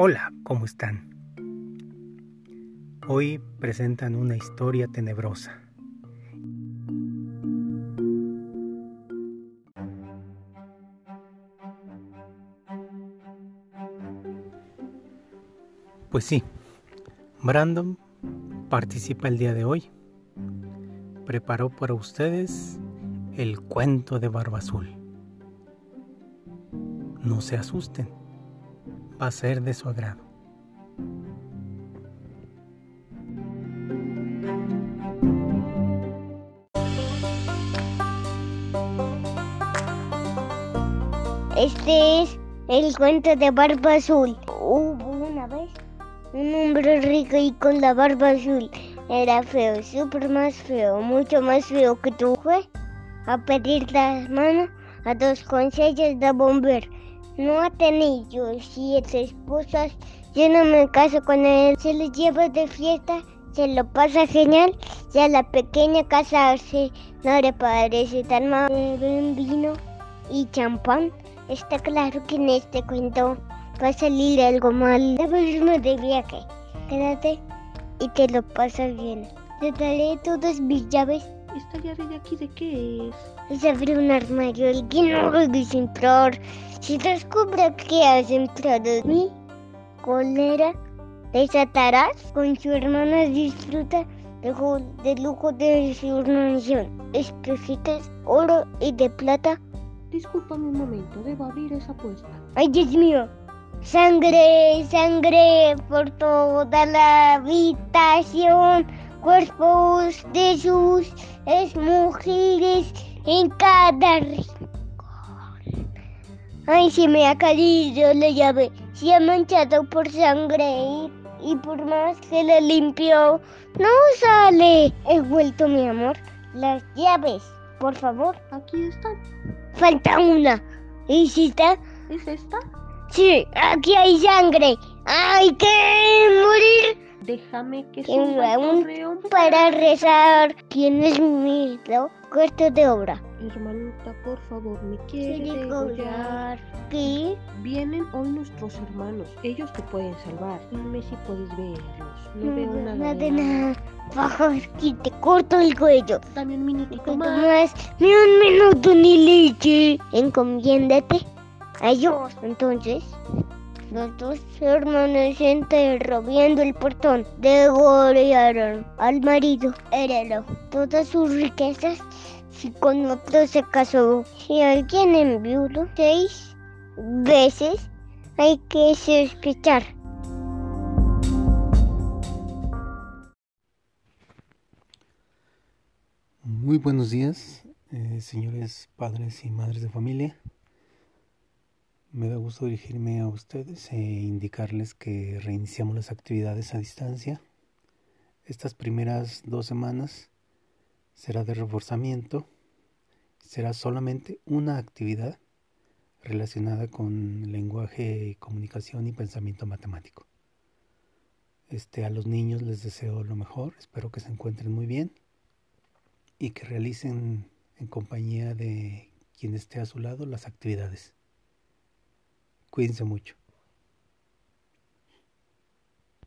Hola, ¿cómo están? Hoy presentan una historia tenebrosa. Pues sí, Brandon participa el día de hoy. Preparó para ustedes el cuento de Barba Azul. No se asusten va a ser de su agrado. Este es el cuento de Barba Azul. Un hombre rico y con la barba azul. Era feo, súper más feo, mucho más feo que tú fue a pedir la mano a dos consejos de bomber no ha tenido siete esposas. Yo no me caso con él. Se lo lleva de fiesta, se lo pasa genial. Ya la pequeña casarse no le parece tan mal. Beben vino y champán. Está claro que en este cuento va a salir algo mal. Debes irme de viaje. Quédate y te lo pasas bien. Te daré todas mis llaves. ¿Esta llave de aquí de qué es? Es abrir un armario. Alguien no lo entrar. Si descubre que has entrado en mi cólera, desatarás con su hermana disfruta del lujo de su mansión. Espejitos, oro y de plata. Discúlpame un momento, debo abrir esa puerta. Ay, Dios mío. Sangre, sangre por toda la habitación. Cuerpos de sus mujeres en cada Ay, se me ha caído la llave. Se ha manchado por sangre y, por más que la limpió, no sale. He vuelto, mi amor. Las llaves, por favor. Aquí están. Falta una. ¿Y si está? ¿Es esta? Sí, aquí hay sangre. ¡Hay que morir! Déjame que suba un para rezar. ¿Tienes miedo? Cuarto de obra. Hermanita, por favor, me quiere degollar. ¿Qué? Vienen hoy nuestros hermanos. Ellos te pueden salvar. Dime si puedes verlos. No, veo nada. Nada de nada. Bajo aquí te corto el cuello. Dame un minutito más. más. Ni un minuto ni leche. Encomiéndate Dios. Entonces, los dos hermanos enterró viendo el portón. Degollaron al marido, heredó todas sus riquezas si con otro se casó. Si alguien enviudó seis veces, hay que sospechar. Muy buenos días, eh, señores padres y madres de familia. Me da gusto dirigirme a ustedes e indicarles que reiniciamos las actividades a distancia. Estas primeras dos semanas será de reforzamiento, será solamente una actividad relacionada con lenguaje, comunicación y pensamiento matemático. Este, a los niños les deseo lo mejor, espero que se encuentren muy bien y que realicen en compañía de quien esté a su lado las actividades. Cuídense mucho.